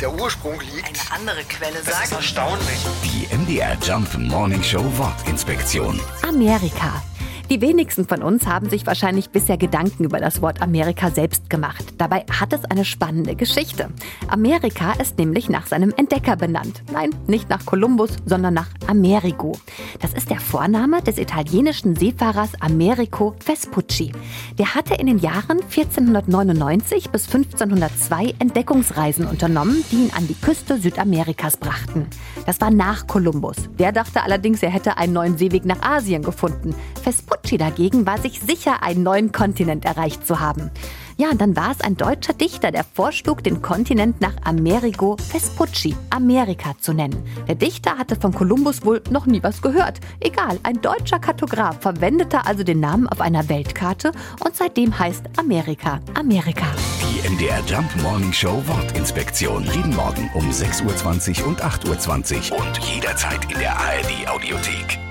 der Ursprung liegt. Eine andere Quelle Das ist sagt. erstaunlich. Die MDR Jump Morning Show Wortinspektion. Amerika. Die wenigsten von uns haben sich wahrscheinlich bisher Gedanken über das Wort Amerika selbst gemacht. Dabei hat es eine spannende Geschichte. Amerika ist nämlich nach seinem Entdecker benannt. Nein, nicht nach Kolumbus, sondern nach Amerigo. Vorname des italienischen Seefahrers Americo Vespucci. Der hatte in den Jahren 1499 bis 1502 Entdeckungsreisen unternommen, die ihn an die Küste Südamerikas brachten. Das war nach Kolumbus. Der dachte allerdings, er hätte einen neuen Seeweg nach Asien gefunden. Vespucci dagegen war sich sicher, einen neuen Kontinent erreicht zu haben. Ja, und dann war es ein deutscher Dichter, der vorschlug, den Kontinent nach Amerigo Vespucci, Amerika zu nennen. Der Dichter hatte von Kolumbus wohl noch nie was gehört. Egal, ein deutscher Kartograf verwendete also den Namen auf einer Weltkarte und seitdem heißt Amerika Amerika. Die MDR Jump Morning Show Wortinspektion. Jeden Morgen um 6.20 Uhr und 8.20 Uhr und jederzeit in der ARD Audiothek.